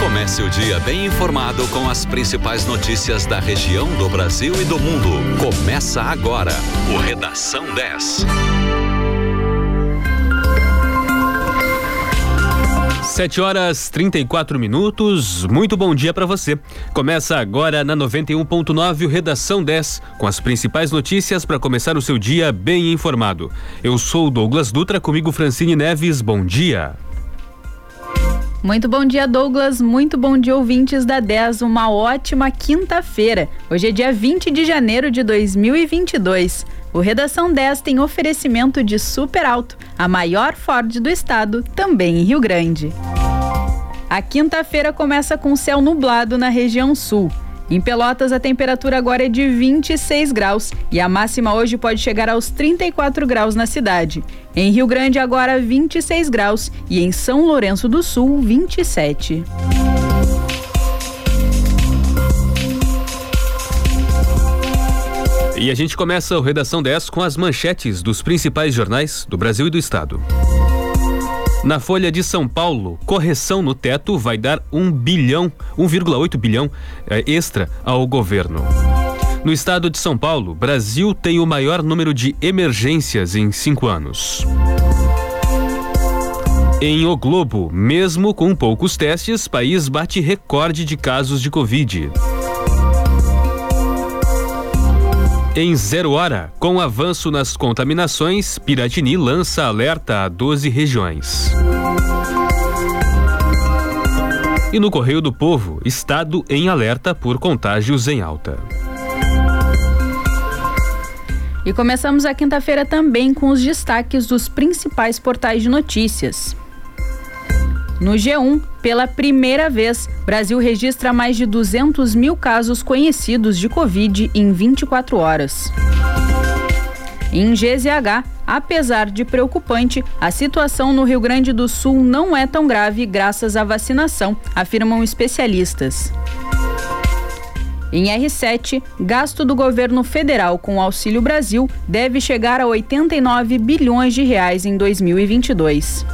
Comece o dia bem informado com as principais notícias da região, do Brasil e do mundo. Começa agora o Redação 10. 7 horas 34 minutos. Muito bom dia para você. Começa agora na 91.9 o Redação 10, com as principais notícias para começar o seu dia bem informado. Eu sou Douglas Dutra, comigo Francine Neves. Bom dia. Muito bom dia, Douglas. Muito bom dia, ouvintes da 10. Uma ótima quinta-feira. Hoje é dia 20 de janeiro de 2022. O Redação 10 tem oferecimento de Super Alto, a maior Ford do estado, também em Rio Grande. A quinta-feira começa com céu nublado na região sul. Em Pelotas, a temperatura agora é de 26 graus e a máxima hoje pode chegar aos 34 graus na cidade. Em Rio Grande, agora 26 graus e em São Lourenço do Sul, 27. E a gente começa o Redação 10 com as manchetes dos principais jornais do Brasil e do Estado. Na Folha de São Paulo, correção no teto vai dar 1 bilhão, 1,8 bilhão eh, extra ao governo. No estado de São Paulo, Brasil tem o maior número de emergências em cinco anos. Em O Globo, mesmo com poucos testes, país bate recorde de casos de Covid. Em zero hora, com avanço nas contaminações, Piratini lança alerta a 12 regiões. E no Correio do Povo, Estado em alerta por contágios em alta. E começamos a quinta-feira também com os destaques dos principais portais de notícias. No G1, pela primeira vez, Brasil registra mais de 200 mil casos conhecidos de Covid em 24 horas. Em GZH, apesar de preocupante, a situação no Rio Grande do Sul não é tão grave graças à vacinação, afirmam especialistas. Em R7, gasto do governo federal com o Auxílio Brasil deve chegar a 89 bilhões de reais em 2022.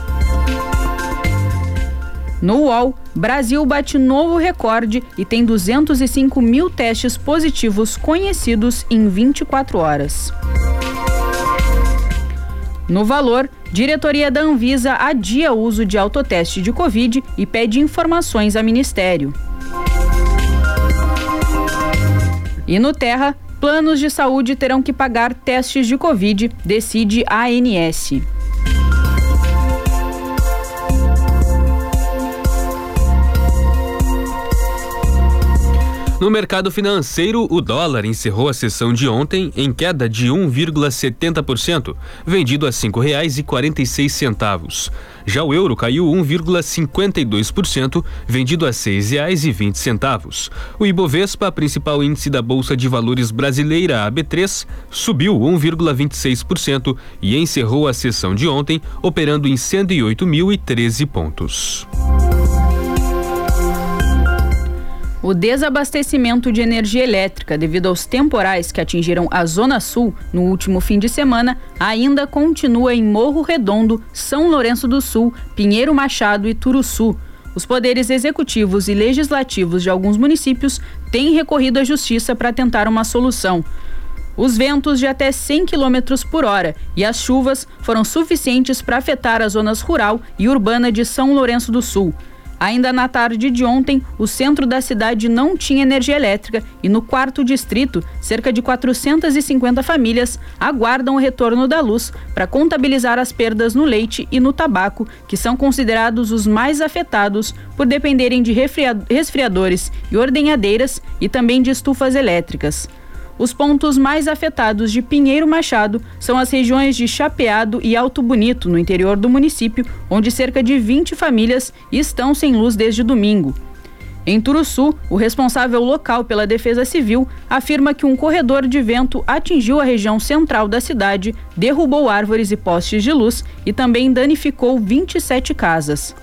No UOL, Brasil bate novo recorde e tem 205 mil testes positivos conhecidos em 24 horas. No valor, diretoria da Anvisa adia uso de autoteste de Covid e pede informações a Ministério. E no Terra, planos de saúde terão que pagar testes de Covid, decide a ANS. No mercado financeiro, o dólar encerrou a sessão de ontem em queda de 1,70%, vendido a R$ 5,46. Já o euro caiu 1,52%, vendido a R$ 6,20. O Ibovespa, principal índice da Bolsa de Valores brasileira, a B3, subiu 1,26% e encerrou a sessão de ontem operando em 108.013 pontos. O desabastecimento de energia elétrica devido aos temporais que atingiram a Zona Sul no último fim de semana ainda continua em Morro Redondo, São Lourenço do Sul, Pinheiro Machado e Turuçu. Os poderes executivos e legislativos de alguns municípios têm recorrido à justiça para tentar uma solução. Os ventos de até 100 km por hora e as chuvas foram suficientes para afetar as zonas rural e urbana de São Lourenço do Sul. Ainda na tarde de ontem, o centro da cidade não tinha energia elétrica e no quarto distrito, cerca de 450 famílias aguardam o retorno da luz para contabilizar as perdas no leite e no tabaco, que são considerados os mais afetados por dependerem de resfriadores e ordenhadeiras e também de estufas elétricas. Os pontos mais afetados de Pinheiro Machado são as regiões de Chapeado e Alto Bonito, no interior do município, onde cerca de 20 famílias estão sem luz desde domingo. Em Turuçu, o responsável local pela Defesa Civil afirma que um corredor de vento atingiu a região central da cidade, derrubou árvores e postes de luz e também danificou 27 casas.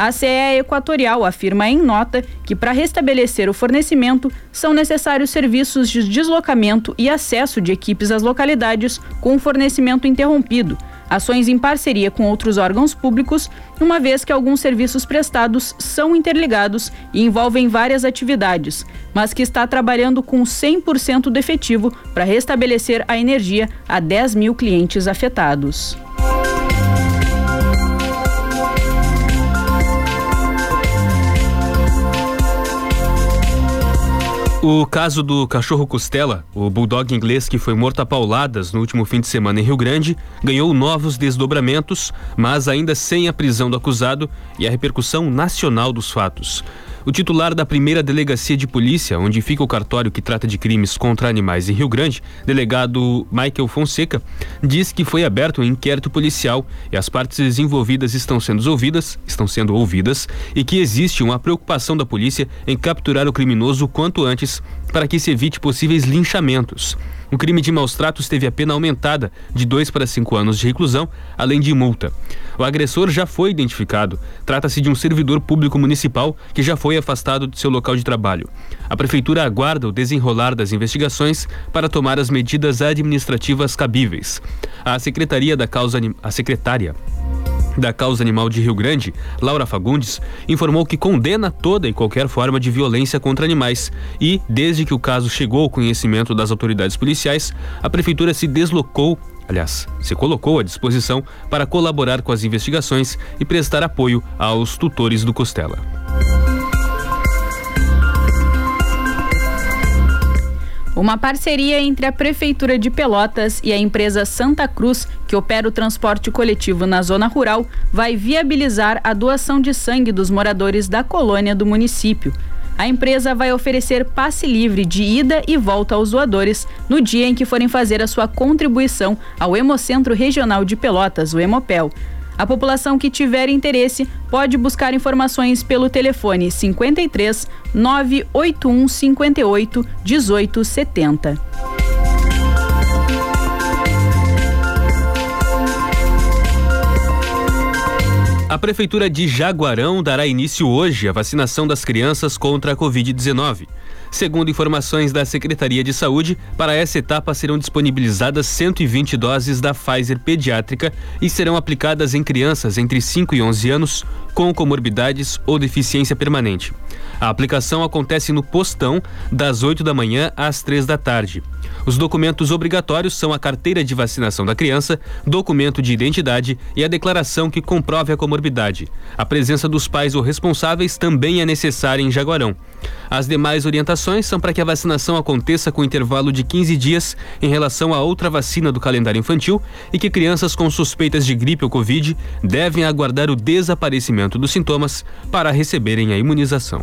A CE Equatorial afirma em nota que, para restabelecer o fornecimento, são necessários serviços de deslocamento e acesso de equipes às localidades com o fornecimento interrompido, ações em parceria com outros órgãos públicos, uma vez que alguns serviços prestados são interligados e envolvem várias atividades, mas que está trabalhando com 100% do efetivo para restabelecer a energia a 10 mil clientes afetados. O caso do cachorro Costela, o bulldog inglês que foi morto a pauladas no último fim de semana em Rio Grande, ganhou novos desdobramentos, mas ainda sem a prisão do acusado e a repercussão nacional dos fatos. O titular da primeira delegacia de polícia, onde fica o cartório que trata de crimes contra animais em Rio Grande, delegado Michael Fonseca, diz que foi aberto um inquérito policial e as partes envolvidas estão sendo ouvidas, estão sendo ouvidas e que existe uma preocupação da polícia em capturar o criminoso quanto antes para que se evite possíveis linchamentos. O crime de maus tratos teve a pena aumentada de dois para cinco anos de reclusão, além de multa. O agressor já foi identificado. Trata-se de um servidor público municipal que já foi afastado de seu local de trabalho. A prefeitura aguarda o desenrolar das investigações para tomar as medidas administrativas cabíveis. A secretaria da causa a secretária da causa animal de Rio Grande, Laura Fagundes, informou que condena toda e qualquer forma de violência contra animais e, desde que o caso chegou ao conhecimento das autoridades policiais, a prefeitura se deslocou aliás, se colocou à disposição para colaborar com as investigações e prestar apoio aos tutores do Costela. Uma parceria entre a Prefeitura de Pelotas e a empresa Santa Cruz, que opera o transporte coletivo na zona rural, vai viabilizar a doação de sangue dos moradores da colônia do município. A empresa vai oferecer passe livre de ida e volta aos doadores no dia em que forem fazer a sua contribuição ao Hemocentro Regional de Pelotas, o Hemopel. A população que tiver interesse pode buscar informações pelo telefone 53 981 58 1870. A Prefeitura de Jaguarão dará início hoje à vacinação das crianças contra a Covid-19. Segundo informações da Secretaria de Saúde, para essa etapa serão disponibilizadas 120 doses da Pfizer pediátrica e serão aplicadas em crianças entre 5 e 11 anos com comorbidades ou deficiência permanente. A aplicação acontece no postão das 8 da manhã às 3 da tarde. Os documentos obrigatórios são a carteira de vacinação da criança, documento de identidade e a declaração que comprove a comorbidade. A presença dos pais ou responsáveis também é necessária em Jaguarão. As demais orientações são para que a vacinação aconteça com intervalo de 15 dias em relação a outra vacina do calendário infantil e que crianças com suspeitas de gripe ou Covid devem aguardar o desaparecimento dos sintomas para receberem a imunização.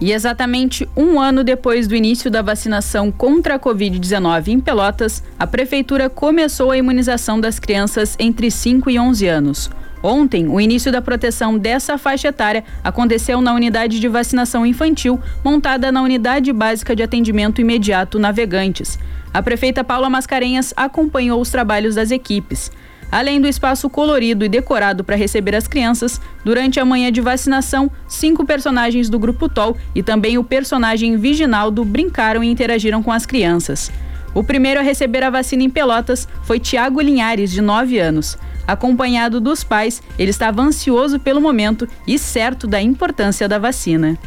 E exatamente um ano depois do início da vacinação contra a Covid-19 em Pelotas, a Prefeitura começou a imunização das crianças entre 5 e 11 anos. Ontem, o início da proteção dessa faixa etária aconteceu na unidade de vacinação infantil, montada na Unidade Básica de Atendimento Imediato Navegantes. A prefeita Paula Mascarenhas acompanhou os trabalhos das equipes. Além do espaço colorido e decorado para receber as crianças, durante a manhã de vacinação, cinco personagens do Grupo TOL e também o personagem Viginaldo brincaram e interagiram com as crianças. O primeiro a receber a vacina em Pelotas foi Tiago Linhares, de 9 anos. Acompanhado dos pais, ele estava ansioso pelo momento e certo da importância da vacina.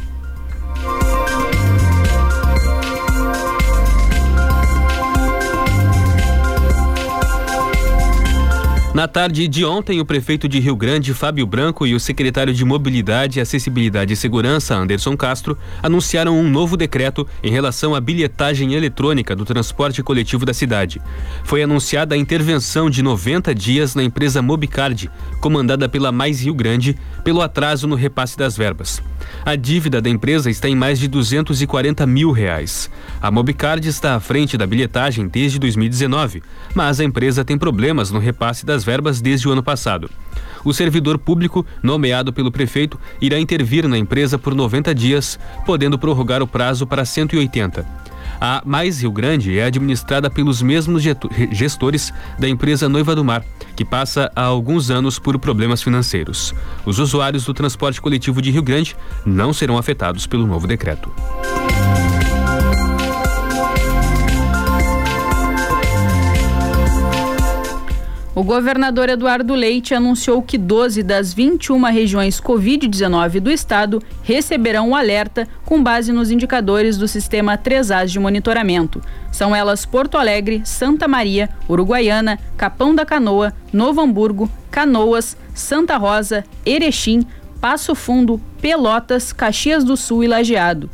Na tarde de ontem, o prefeito de Rio Grande, Fábio Branco, e o secretário de Mobilidade, Acessibilidade e Segurança, Anderson Castro, anunciaram um novo decreto em relação à bilhetagem eletrônica do transporte coletivo da cidade. Foi anunciada a intervenção de 90 dias na empresa Mobicard, comandada pela Mais Rio Grande, pelo atraso no repasse das verbas. A dívida da empresa está em mais de 240 mil reais. A Mobicard está à frente da bilhetagem desde 2019, mas a empresa tem problemas no repasse das verbas desde o ano passado. O servidor público, nomeado pelo prefeito, irá intervir na empresa por 90 dias, podendo prorrogar o prazo para 180. A Mais Rio Grande é administrada pelos mesmos gestores da empresa Noiva do Mar, que passa há alguns anos por problemas financeiros. Os usuários do transporte coletivo de Rio Grande não serão afetados pelo novo decreto. O governador Eduardo Leite anunciou que 12 das 21 regiões Covid-19 do estado receberão o alerta com base nos indicadores do sistema 3As de monitoramento. São elas Porto Alegre, Santa Maria, Uruguaiana, Capão da Canoa, Novo Hamburgo, Canoas, Santa Rosa, Erechim, Passo Fundo, Pelotas, Caxias do Sul e Lajeado.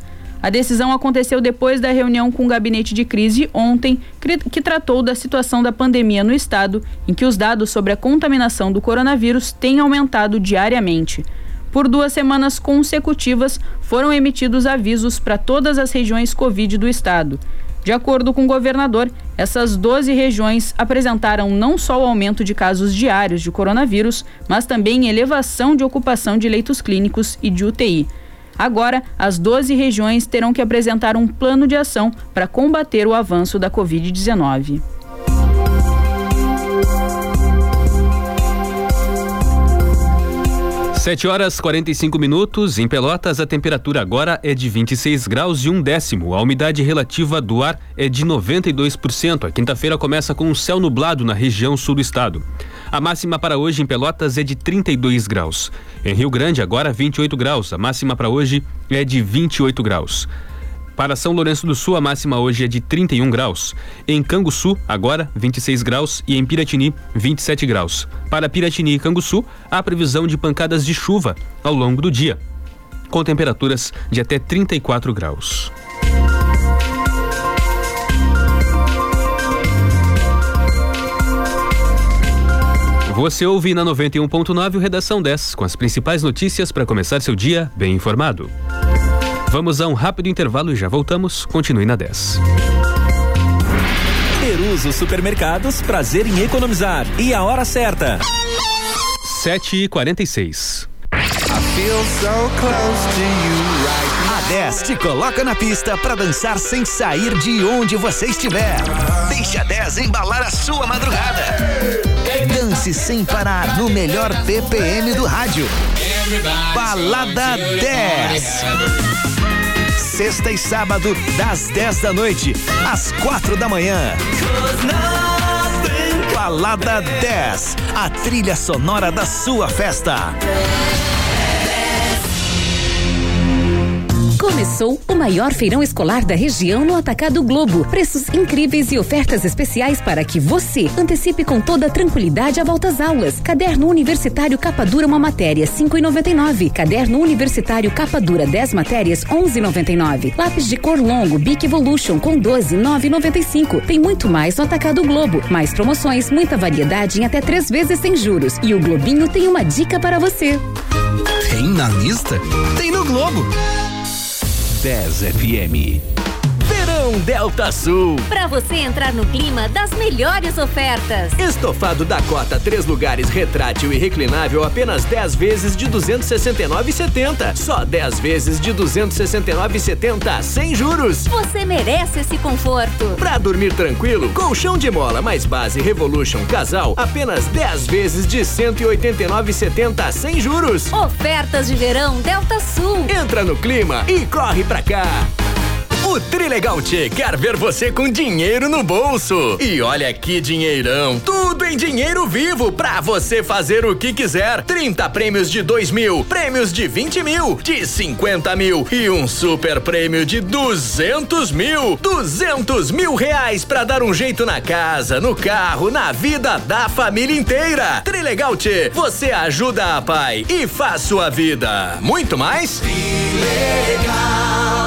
A decisão aconteceu depois da reunião com o gabinete de crise ontem, que tratou da situação da pandemia no estado, em que os dados sobre a contaminação do coronavírus têm aumentado diariamente. Por duas semanas consecutivas, foram emitidos avisos para todas as regiões Covid do estado. De acordo com o governador, essas 12 regiões apresentaram não só o aumento de casos diários de coronavírus, mas também elevação de ocupação de leitos clínicos e de UTI. Agora, as 12 regiões terão que apresentar um plano de ação para combater o avanço da Covid-19. Sete horas 45 minutos. Em Pelotas, a temperatura agora é de 26 graus e um décimo. A umidade relativa do ar é de 92%. A quinta-feira começa com um céu nublado na região sul do estado. A máxima para hoje em Pelotas é de 32 graus. Em Rio Grande, agora 28 graus. A máxima para hoje é de 28 graus. Para São Lourenço do Sul, a máxima hoje é de 31 graus. Em Canguçu, agora 26 graus e em Piratini, 27 graus. Para Piratini e Canguçu, há previsão de pancadas de chuva ao longo do dia, com temperaturas de até 34 graus. Você ouve na 91.9 o Redação 10, com as principais notícias para começar seu dia bem informado. Vamos a um rápido intervalo e já voltamos. Continue na 10. Peruso Supermercados, prazer em economizar. E a hora certa. 7h46. A 10 te coloca na pista para dançar sem sair de onde você estiver. Deixa a 10 embalar a sua madrugada. Dance sem parar no melhor BPM do rádio. Balada 10. Sexta e sábado, das 10 da noite às 4 da manhã. Balada 10, a trilha sonora da sua festa. Começou o maior feirão escolar da região no Atacado Globo. Preços incríveis e ofertas especiais para que você antecipe com toda tranquilidade a volta às aulas. Caderno Universitário Capa Dura uma matéria, 5,99. Caderno Universitário Capa Dura 10 matérias, 11,99. Lápis de cor longo Bic Evolution com 12, 9,95. Tem muito mais no Atacado Globo. Mais promoções, muita variedade em até três vezes sem juros. E o Globinho tem uma dica para você. Tem na lista? Tem no Globo. 10 FM. Verão Delta Sul. Para você entrar no clima das melhores ofertas. Estofado Dakota, três lugares, retrátil e reclinável, apenas 10 vezes de 269,70. Só 10 vezes de 269,70, sem juros. Você merece esse conforto. Pra dormir tranquilo, colchão de mola mais base Revolution Casal, apenas 10 vezes de 189,70, sem juros. Ofertas de verão Delta Sul. Entra no clima e corre pra cá. O Trilegal quer ver você com dinheiro no bolso. E olha que dinheirão. Tudo em dinheiro vivo pra você fazer o que quiser. 30 prêmios de 2 mil, prêmios de 20 mil, de 50 mil e um super prêmio de 200 mil. 200 mil reais pra dar um jeito na casa, no carro, na vida da família inteira. Trilegal você ajuda a pai e faz sua vida. Muito mais? Trilegal.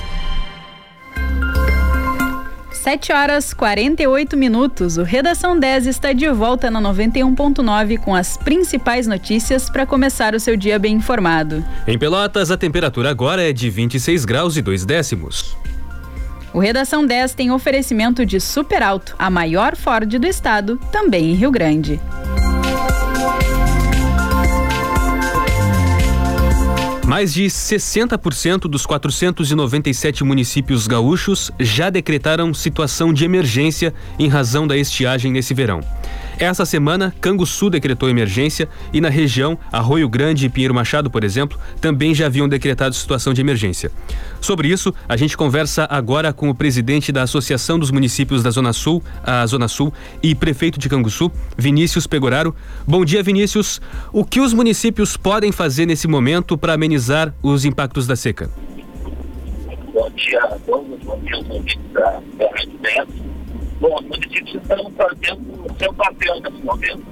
7 horas 48 minutos. O Redação 10 está de volta na 91.9 com as principais notícias para começar o seu dia bem informado. Em Pelotas, a temperatura agora é de 26 graus e 2 décimos. O Redação 10 tem oferecimento de Super Alto, a maior Ford do estado, também em Rio Grande. Mais de 60% dos 497 municípios gaúchos já decretaram situação de emergência em razão da estiagem nesse verão. Essa semana, Canguçu decretou emergência e na região, Arroio Grande e Pinheiro Machado, por exemplo, também já haviam decretado situação de emergência. Sobre isso, a gente conversa agora com o presidente da Associação dos Municípios da Zona Sul, a Zona Sul, e prefeito de Canguçu, Vinícius Pegoraro. Bom dia, Vinícius. O que os municípios podem fazer nesse momento para amenizar os impactos da seca? Bom dia a todos, bom dia aos Bom, os municípios estão fazendo o seu papel nesse momento.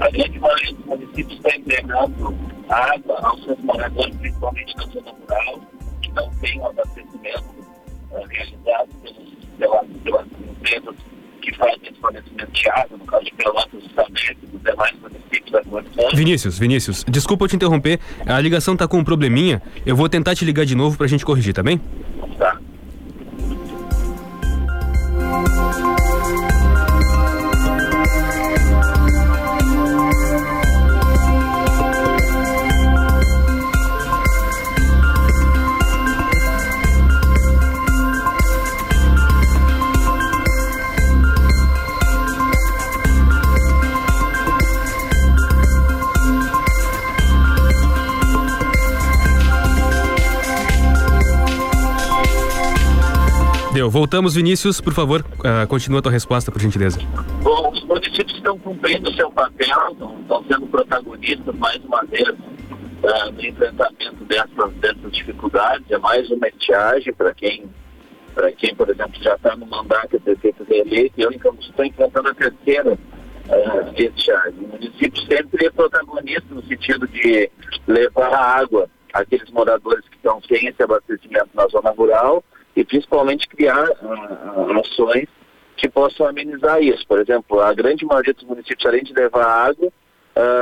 A grande maioria dos municípios está entregando água aos seus moradores, principalmente na zona rural, que não tem o abastecimento uh, realizado pelas, pelas empresas que fazem esse fornecimento de água, no caso de Pelotas, do Sabete, dos demais municípios da Guardiã. Vinícius, Vinícius, desculpa eu te interromper, a ligação está com um probleminha, eu vou tentar te ligar de novo para a gente corrigir, tá bem? Deu. Voltamos, Vinícius, por favor, uh, continua a tua resposta, por gentileza. Bom, os municípios estão cumprindo seu papel, estão sendo protagonistas mais uma vez uh, no enfrentamento dessas, dessas dificuldades. É mais uma estiagem para quem, para quem, por exemplo, já está no mandato de prefeito reeleito. Eu estou enfrentando a terceira uh, estiagem. O município sempre é protagonista no sentido de levar água àqueles moradores que estão sem esse abastecimento na zona rural e principalmente criar uh, ações que possam amenizar isso. Por exemplo, a grande maioria dos municípios, além de levar água,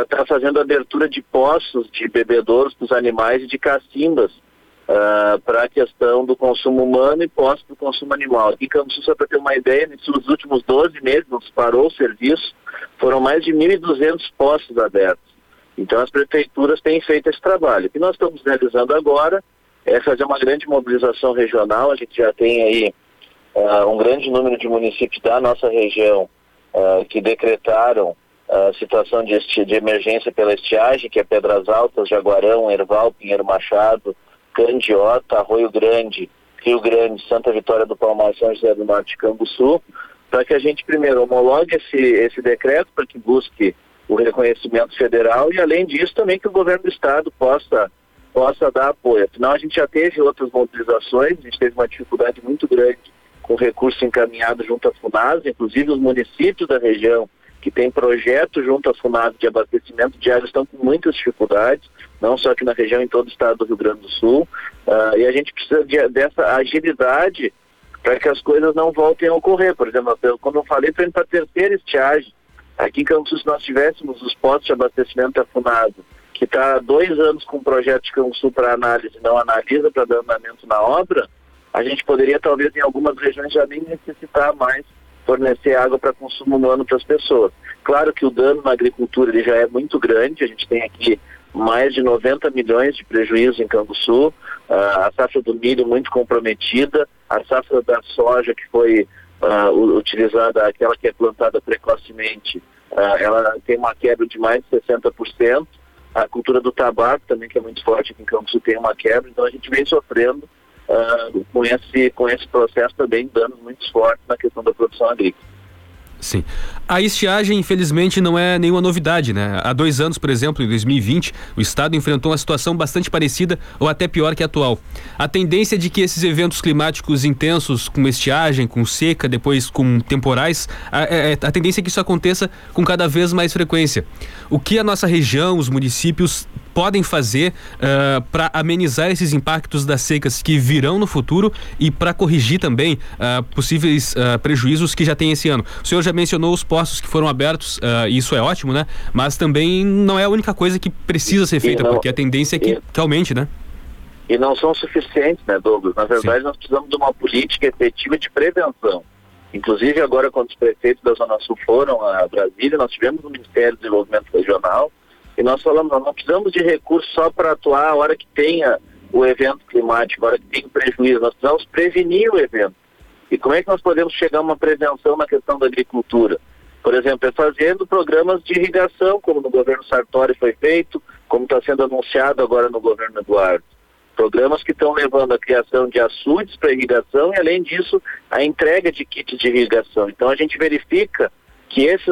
está uh, fazendo abertura de poços de bebedouros para os animais e de cacimbas uh, para a questão do consumo humano e poços do consumo animal. Aqui em Campos, só para ter uma ideia, nesses últimos 12 meses, não parou o serviço, foram mais de 1.200 poços abertos. Então as prefeituras têm feito esse trabalho. O que nós estamos realizando agora é fazer uma grande mobilização regional. A gente já tem aí uh, um grande número de municípios da nossa região uh, que decretaram a uh, situação de, de, emergência pela estiagem, que é Pedras Altas, Jaguarão, Erval, Pinheiro Machado, Candiota, Arroio Grande, Rio Grande, Santa Vitória do Palmar, São José do Norte e Canguçu, para que a gente primeiro homologue esse, esse decreto para que busque o reconhecimento federal e além disso também que o governo do estado possa possa dar apoio. Afinal, a gente já teve outras mobilizações, a gente teve uma dificuldade muito grande com recurso encaminhado junto à FUNAS, inclusive os municípios da região que têm projeto junto à FUNAS de abastecimento de água estão com muitas dificuldades, não só aqui na região, em todo o estado do Rio Grande do Sul. Uh, e a gente precisa de, dessa agilidade para que as coisas não voltem a ocorrer. Por exemplo, quando eu falei, para a terceira estiagem. Aqui em Campos, se nós tivéssemos os postos de abastecimento da FUNAS que está há dois anos com o projeto de Canguçu para análise, não analisa para dar andamento na obra, a gente poderia talvez em algumas regiões já nem necessitar mais fornecer água para consumo humano para as pessoas. Claro que o dano na agricultura ele já é muito grande, a gente tem aqui mais de 90 milhões de prejuízo em Canguçu, a safra do milho muito comprometida, a safra da soja que foi uh, utilizada, aquela que é plantada precocemente, uh, ela tem uma quebra de mais de 60%, a cultura do tabaco também, que é muito forte aqui em Campos, tem uma quebra, então a gente vem sofrendo uh, com, esse, com esse processo também danos muito fortes na questão da produção agrícola. Sim. A estiagem, infelizmente, não é nenhuma novidade, né? Há dois anos, por exemplo, em 2020, o Estado enfrentou uma situação bastante parecida ou até pior que a atual. A tendência é de que esses eventos climáticos intensos, com estiagem, com seca, depois com temporais, a, a, é, é, a tendência é que isso aconteça com cada vez mais frequência. O que a nossa região, os municípios podem fazer uh, para amenizar esses impactos das secas que virão no futuro e para corrigir também uh, possíveis uh, prejuízos que já tem esse ano. O senhor já mencionou os postos que foram abertos, e isso é ótimo, né? Mas também não é a única coisa que precisa ser feita, não, porque a tendência é que, que aumente, né? e não são suficientes, né, Douglas? Na verdade, Sim. nós precisamos de uma política efetiva de prevenção. Inclusive, agora, quando os prefeitos da Zona Sul foram a Brasília, nós tivemos o Ministério do Desenvolvimento Regional e nós falamos, nós não precisamos de recursos só para atuar a hora que tenha o evento climático, a hora que tem prejuízo, nós precisamos prevenir o evento. E como é que nós podemos chegar a uma prevenção na questão da agricultura? Por exemplo, é fazendo programas de irrigação, como no governo Sartori foi feito, como está sendo anunciado agora no governo Eduardo. Programas que estão levando a criação de açudes para irrigação e, além disso, a entrega de kits de irrigação. Então, a gente verifica que esses,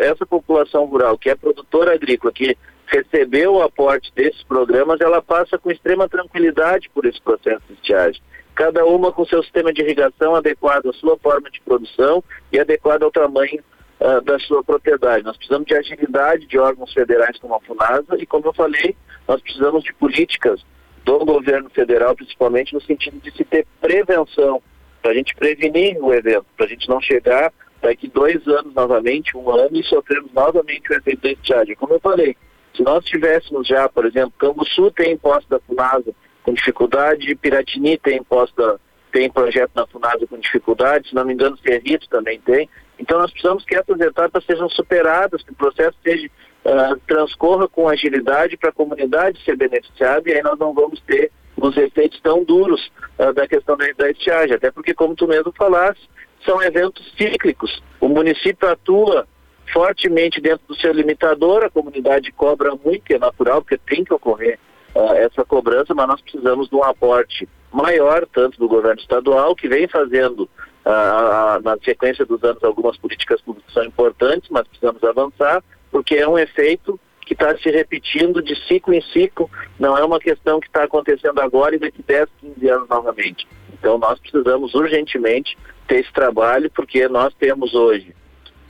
essa população rural, que é produtora agrícola, que recebeu o aporte desses programas, ela passa com extrema tranquilidade por esse processo de estiagem. Cada uma com seu sistema de irrigação adequado à sua forma de produção e adequado ao tamanho uh, da sua propriedade. Nós precisamos de agilidade de órgãos federais como a FUNASA e, como eu falei, nós precisamos de políticas do governo federal, principalmente no sentido de se ter prevenção, para a gente prevenir o evento, para a gente não chegar daqui dois anos novamente, um ano, e sofrermos novamente o efeito da estiagem. Como eu falei, se nós tivéssemos já, por exemplo, Canguçu tem imposto da FUNASA com dificuldade, Piratini tem imposto tem projeto na FUNASA com dificuldade, se não me engano, Cerrito também tem. Então nós precisamos que essas etapas sejam superadas, que o processo seja, uh, transcorra com agilidade para a comunidade ser beneficiada e aí nós não vamos ter os efeitos tão duros uh, da questão da, da estiagem, até porque como tu mesmo falaste, são eventos cíclicos. O município atua fortemente dentro do seu limitador, a comunidade cobra muito, é natural, porque tem que ocorrer uh, essa cobrança, mas nós precisamos de um aporte maior, tanto do governo estadual, que vem fazendo ah, na sequência dos anos algumas políticas públicas são importantes, mas precisamos avançar, porque é um efeito que está se repetindo de ciclo em ciclo, não é uma questão que está acontecendo agora e daqui 10, 15 anos novamente. Então nós precisamos urgentemente ter esse trabalho, porque nós temos hoje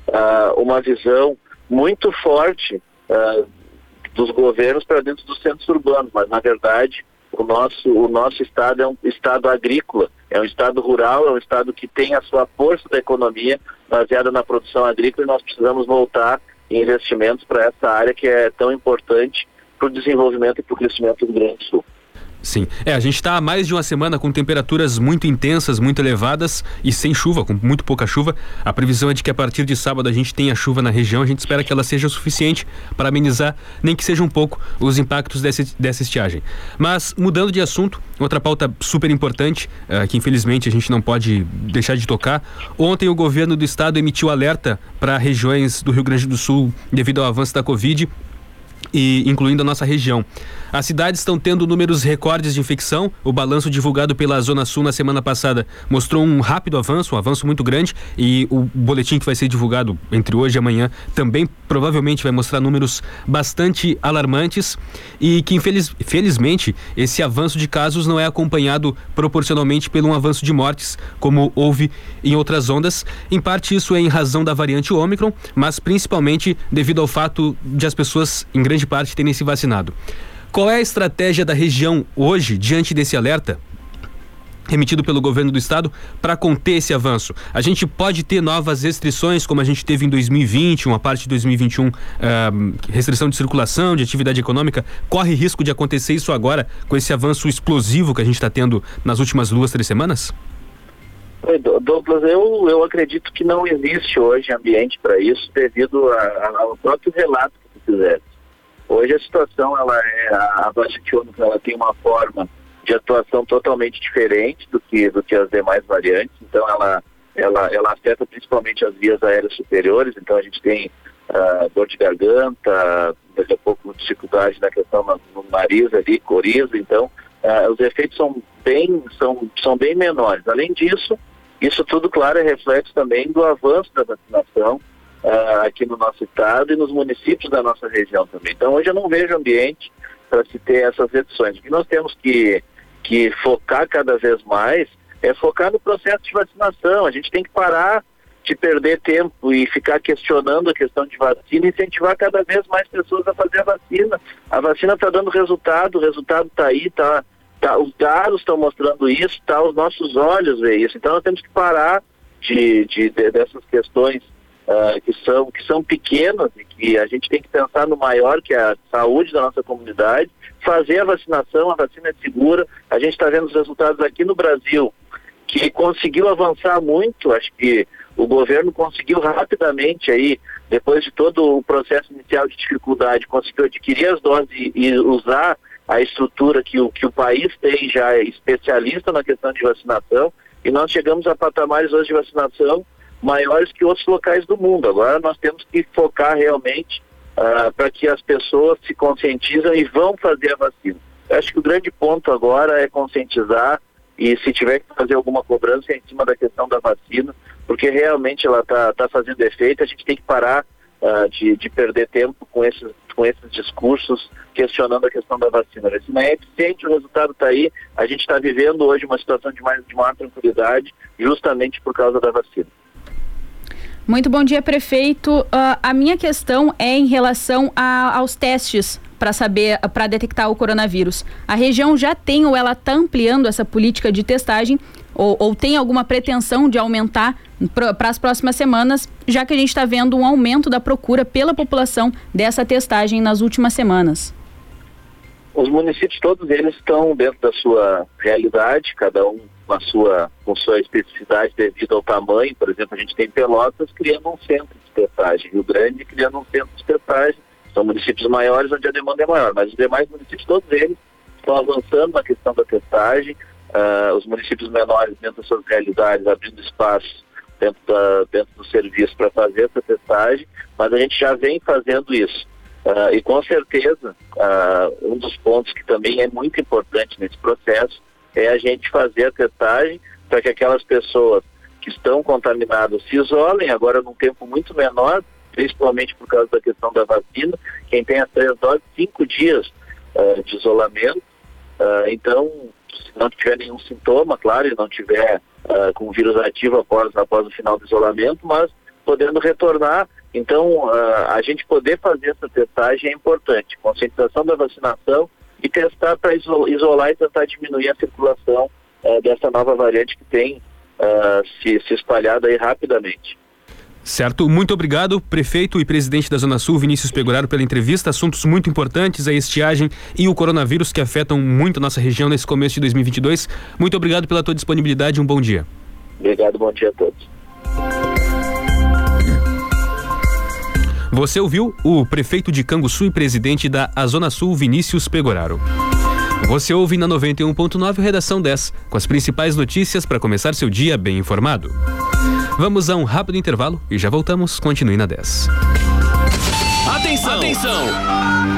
uh, uma visão muito forte uh, dos governos para dentro dos centros urbanos, mas na verdade o nosso, o nosso estado é um estado agrícola, é um estado rural, é um estado que tem a sua força da economia baseada na produção agrícola e nós precisamos voltar em investimentos para essa área que é tão importante para o desenvolvimento e para o crescimento do Grande Sul. Sim. É, a gente está há mais de uma semana com temperaturas muito intensas, muito elevadas e sem chuva, com muito pouca chuva. A previsão é de que a partir de sábado a gente tenha chuva na região. A gente espera que ela seja suficiente para amenizar, nem que seja um pouco, os impactos dessa, dessa estiagem. Mas, mudando de assunto, outra pauta super importante, uh, que infelizmente a gente não pode deixar de tocar. Ontem o governo do estado emitiu alerta para regiões do Rio Grande do Sul devido ao avanço da Covid e incluindo a nossa região. As cidades estão tendo números recordes de infecção. O balanço divulgado pela Zona Sul na semana passada mostrou um rápido avanço, um avanço muito grande, e o boletim que vai ser divulgado entre hoje e amanhã também provavelmente vai mostrar números bastante alarmantes e que infeliz, felizmente esse avanço de casos não é acompanhado proporcionalmente pelo um avanço de mortes, como houve em outras ondas. Em parte isso é em razão da variante Ômicron, mas principalmente devido ao fato de as pessoas, em grande parte, terem se vacinado. Qual é a estratégia da região hoje, diante desse alerta? remetido pelo governo do estado para conter esse avanço. A gente pode ter novas restrições, como a gente teve em 2020, uma parte de 2021, uh, restrição de circulação, de atividade econômica. Corre risco de acontecer isso agora, com esse avanço explosivo que a gente está tendo nas últimas duas, três semanas? Douglas, eu, eu acredito que não existe hoje ambiente para isso, devido a, a, ao próprio relato que tu fizeste. Hoje a situação, ela é, a variante ela tem uma forma de atuação totalmente diferente do que, do que as demais variantes, então ela, ela, ela afeta principalmente as vias aéreas superiores, então a gente tem uh, dor de garganta, daqui a pouco dificuldade na questão no, no nariz ali, coriza, então uh, os efeitos são bem, são, são bem menores. Além disso, isso tudo, claro, é reflexo também do avanço da vacinação, uh, aqui no nosso estado e nos municípios da nossa região também. Então hoje eu não vejo ambiente para se ter essas reduções. O que nós temos que, que focar cada vez mais é focar no processo de vacinação. A gente tem que parar de perder tempo e ficar questionando a questão de vacina e incentivar cada vez mais pessoas a fazer a vacina. A vacina está dando resultado, o resultado está aí, tá, tá, os dados estão mostrando isso, tá, os nossos olhos ver isso. Então nós temos que parar de, de, de dessas questões uh, que, são, que são pequenos e que a gente tem que pensar no maior, que é a saúde da nossa comunidade, fazer a vacinação, a vacina é segura. A gente está vendo os resultados aqui no Brasil, que conseguiu avançar muito, acho que o governo conseguiu rapidamente aí, depois de todo o processo inicial de dificuldade, conseguiu adquirir as doses e, e usar a estrutura que o, que o país tem já é especialista na questão de vacinação e nós chegamos a patamares hoje de vacinação maiores que outros locais do mundo. Agora nós temos que focar realmente uh, para que as pessoas se conscientizem e vão fazer a vacina. Eu acho que o grande ponto agora é conscientizar e se tiver que fazer alguma cobrança é em cima da questão da vacina, porque realmente ela está tá fazendo efeito, a gente tem que parar uh, de, de perder tempo com esses, com esses discursos questionando a questão da vacina. A vacina é eficiente, o resultado está aí, a gente está vivendo hoje uma situação de, mais, de maior tranquilidade justamente por causa da vacina. Muito bom dia, prefeito. Uh, a minha questão é em relação a, aos testes para saber, para detectar o coronavírus. A região já tem ou ela está ampliando essa política de testagem ou, ou tem alguma pretensão de aumentar para as próximas semanas, já que a gente está vendo um aumento da procura pela população dessa testagem nas últimas semanas? Os municípios todos eles estão dentro da sua realidade, cada um com a sua, com sua especificidade devido ao tamanho. Por exemplo, a gente tem Pelotas criando um centro de testagem, Rio Grande criando um centro de testagem. São municípios maiores onde a demanda é maior, mas os demais municípios, todos eles, estão avançando na questão da testagem. Uh, os municípios menores, dentro das suas realidades, abrindo espaço dentro, da, dentro do serviço para fazer essa testagem, mas a gente já vem fazendo isso. Uh, e com certeza, uh, um dos pontos que também é muito importante nesse processo é a gente fazer a testagem para que aquelas pessoas que estão contaminadas se isolem, agora num tempo muito menor, principalmente por causa da questão da vacina. Quem tem as três doses, cinco dias uh, de isolamento. Uh, então, se não tiver nenhum sintoma, claro, e não tiver uh, com o vírus ativo após, após o final do isolamento, mas podendo retornar. Então, a gente poder fazer essa testagem é importante. Conscientização da vacinação e testar para isolar e tentar diminuir a circulação uh, dessa nova variante que tem uh, se, se espalhado aí rapidamente. Certo, muito obrigado, prefeito e presidente da Zona Sul, Vinícius Pegoraro, pela entrevista. Assuntos muito importantes, a estiagem e o coronavírus que afetam muito a nossa região nesse começo de 2022. Muito obrigado pela tua disponibilidade, um bom dia. Obrigado, bom dia a todos. Você ouviu o prefeito de Canguçu e presidente da Zona Sul, Vinícius Pegoraro. Você ouve na 91.9 Redação 10, com as principais notícias para começar seu dia bem informado. Vamos a um rápido intervalo e já voltamos. Continue na 10. Atenção! Atenção!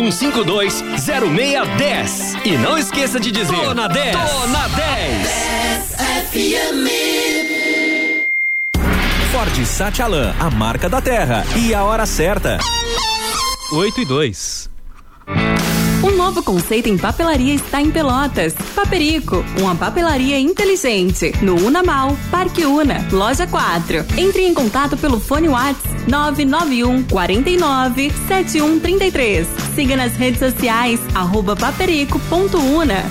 31520610. E não esqueça de dizer: Tô na 10. Tô na 10. 10 FM. Ford Satialan, a marca da terra. E a hora certa. 8 e 2. Um novo conceito em papelaria está em Pelotas. Paperico, uma papelaria inteligente. No Unamal, Parque Una, Loja 4. Entre em contato pelo fone WhatsApp 991 49 7133. Siga nas redes sociais, arroba paperico.una.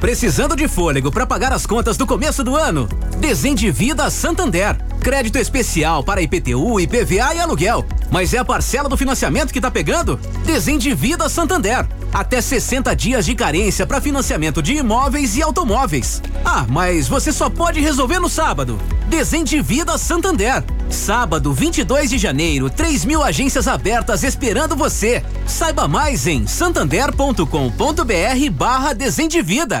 Precisando de fôlego para pagar as contas do começo do ano? Desende Vida Santander. Crédito especial para IPTU, IPVA e aluguel. Mas é a parcela do financiamento que tá pegando? Desende Vida Santander. Até 60 dias de carência para financiamento de imóveis e automóveis. Ah, mas você só pode resolver no sábado. Desende Vida Santander. Sábado, 22 de janeiro, 3 mil agências abertas esperando você. Saiba mais em santander.com.br barra Desende Vida.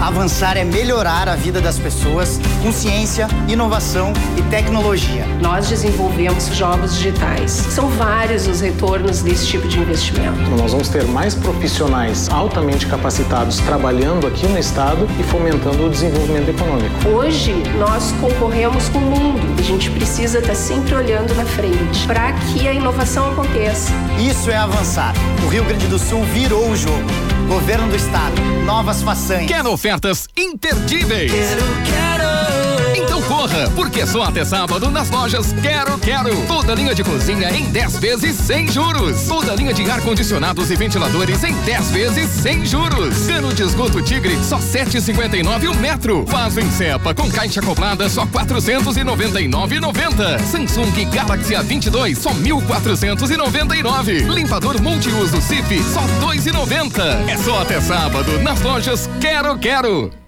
Avançar é melhorar a vida das pessoas com ciência, inovação e tecnologia. Nós desenvolvemos jogos digitais. São vários os retornos desse tipo de investimento. Nós vamos ter mais profissionais altamente capacitados trabalhando aqui no estado e fomentando o desenvolvimento econômico. Hoje nós concorremos com o mundo. A gente precisa estar sempre olhando na frente para que a inovação aconteça. Isso é avançar. O Rio Grande do Sul virou o jogo. Governo do Estado, novas façanhas. Quer ofertas imperdíveis? Quero, quero. Corra, porque só até sábado nas lojas Quero Quero. Toda linha de cozinha em 10 vezes sem juros. Toda linha de ar-condicionados e ventiladores em 10 vezes sem juros. Cano de esgoto Tigre só 7,59 o metro. Vaso em cepa com caixa acoplada só 499,90. Samsung Galaxy A22 só 1.499. Limpador multiuso CIF só 2,90. É só até sábado nas lojas Quero Quero.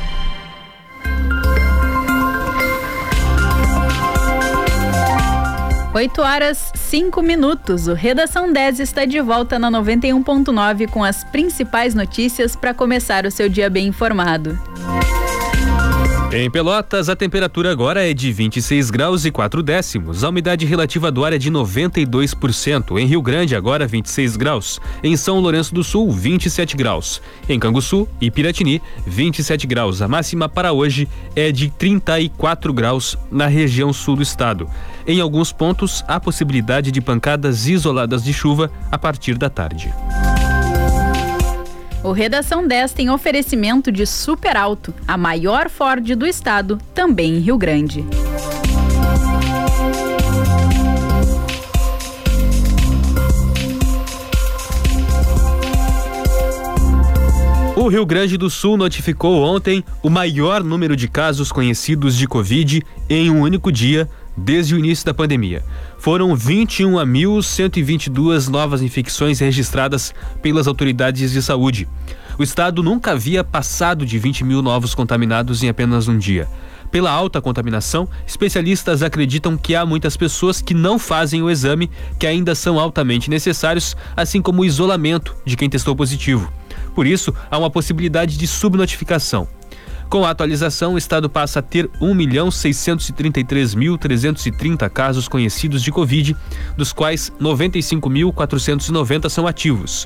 8 horas 5 minutos. O Redação 10 está de volta na 91.9 com as principais notícias para começar o seu dia bem informado. Em Pelotas, a temperatura agora é de 26 graus e 4 décimos. A umidade relativa do ar é de 92%. Em Rio Grande, agora 26 graus. Em São Lourenço do Sul, 27 graus. Em Canguçu e Piratini, 27 graus. A máxima para hoje é de 34 graus na região sul do estado. Em alguns pontos, há possibilidade de pancadas isoladas de chuva a partir da tarde. O Redação 10 tem oferecimento de Super Alto, a maior Ford do estado, também em Rio Grande. O Rio Grande do Sul notificou ontem o maior número de casos conhecidos de Covid em um único dia desde o início da pandemia. Foram 21.122 novas infecções registradas pelas autoridades de saúde. O estado nunca havia passado de 20 mil novos contaminados em apenas um dia. Pela alta contaminação, especialistas acreditam que há muitas pessoas que não fazem o exame, que ainda são altamente necessários, assim como o isolamento de quem testou positivo. Por isso, há uma possibilidade de subnotificação. Com a atualização, o estado passa a ter 1.633.330 casos conhecidos de Covid, dos quais 95.490 são ativos.